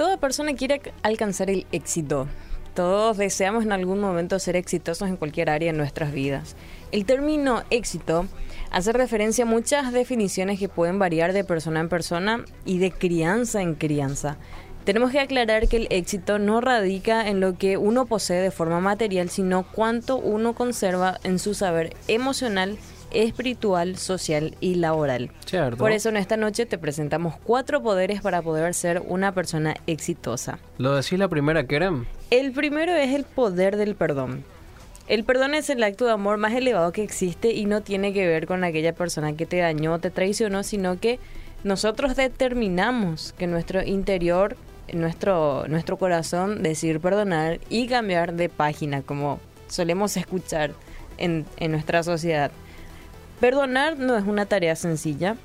Toda persona quiere alcanzar el éxito. Todos deseamos en algún momento ser exitosos en cualquier área de nuestras vidas. El término éxito hace referencia a muchas definiciones que pueden variar de persona en persona y de crianza en crianza. Tenemos que aclarar que el éxito no radica en lo que uno posee de forma material, sino cuánto uno conserva en su saber emocional espiritual, social y laboral. Por eso en esta noche te presentamos cuatro poderes para poder ser una persona exitosa. ¿Lo decís la primera, Kerem? El primero es el poder del perdón. El perdón es el acto de amor más elevado que existe y no tiene que ver con aquella persona que te dañó, te traicionó, sino que nosotros determinamos que nuestro interior, nuestro, nuestro corazón, decir perdonar y cambiar de página, como solemos escuchar en, en nuestra sociedad. Perdonar no es una tarea sencilla,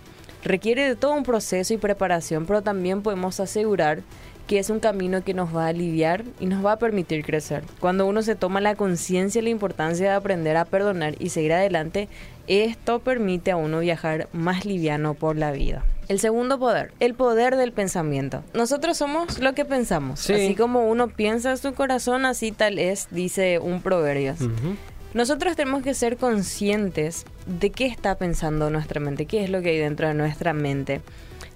requiere de todo un proceso y preparación, pero también podemos asegurar que es un camino que nos va a aliviar y nos va a permitir crecer. Cuando uno se toma la conciencia y la importancia de aprender a perdonar y seguir adelante, esto permite a uno viajar más liviano por la vida. El segundo poder, el poder del pensamiento. Nosotros somos lo que pensamos. Así como uno piensa su corazón, así tal es, dice un proverbio. Nosotros tenemos que ser conscientes de qué está pensando nuestra mente, qué es lo que hay dentro de nuestra mente,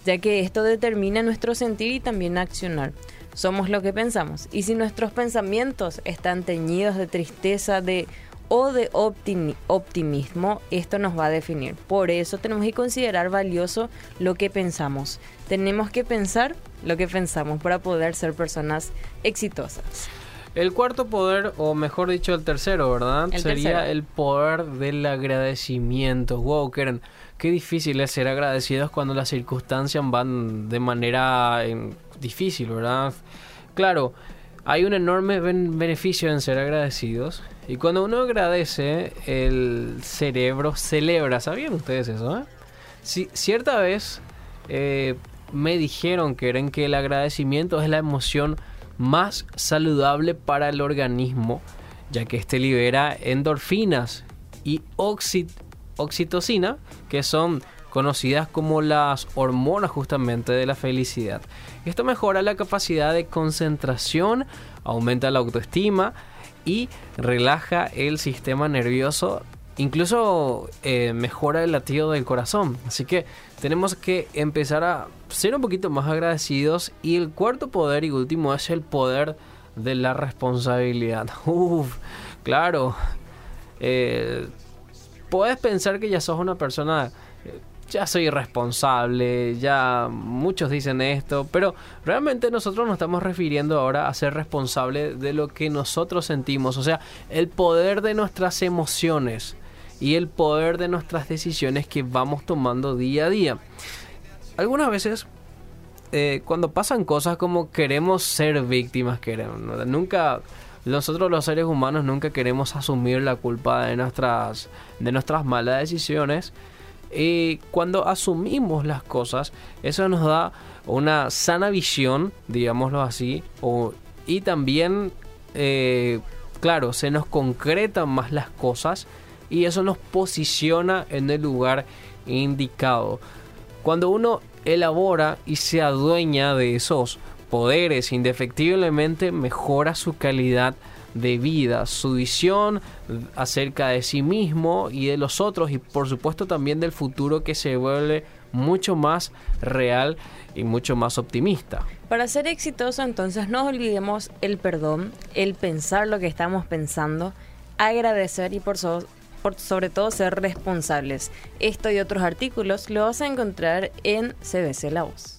ya que esto determina nuestro sentir y también accionar. Somos lo que pensamos. Y si nuestros pensamientos están teñidos de tristeza, de o de optimismo, esto nos va a definir. Por eso tenemos que considerar valioso lo que pensamos. Tenemos que pensar lo que pensamos para poder ser personas exitosas. El cuarto poder, o mejor dicho, el tercero, ¿verdad? Sería el poder del agradecimiento. Wow, Keren, qué difícil es ser agradecidos cuando las circunstancias van de manera difícil, ¿verdad? Claro, hay un enorme beneficio en ser agradecidos. Y cuando uno agradece, el cerebro celebra. ¿Sabían ustedes eso? Eh? Si, cierta vez eh, me dijeron, Keren, que el agradecimiento es la emoción más saludable para el organismo, ya que este libera endorfinas y oxitocina, que son conocidas como las hormonas justamente de la felicidad. Esto mejora la capacidad de concentración, aumenta la autoestima y relaja el sistema nervioso incluso eh, mejora el latido del corazón. Así que tenemos que empezar a ser un poquito más agradecidos. Y el cuarto poder y último es el poder de la responsabilidad. Uf, claro. Eh, puedes pensar que ya sos una persona eh, ya soy responsable, ya muchos dicen esto, pero realmente nosotros nos estamos refiriendo ahora a ser responsable de lo que nosotros sentimos, o sea, el poder de nuestras emociones y el poder de nuestras decisiones que vamos tomando día a día. Algunas veces eh, cuando pasan cosas como queremos ser víctimas, queremos, nunca nosotros los seres humanos nunca queremos asumir la culpa de nuestras de nuestras malas decisiones y cuando asumimos las cosas eso nos da una sana visión digámoslo así o, y también eh, claro se nos concretan más las cosas y eso nos posiciona en el lugar indicado. Cuando uno elabora y se adueña de esos poderes, indefectiblemente mejora su calidad de vida, su visión acerca de sí mismo y de los otros y por supuesto también del futuro que se vuelve mucho más real y mucho más optimista. Para ser exitoso entonces no olvidemos el perdón, el pensar lo que estamos pensando, agradecer y por, so por sobre todo ser responsables. Esto y otros artículos lo vas a encontrar en CBC La Voz.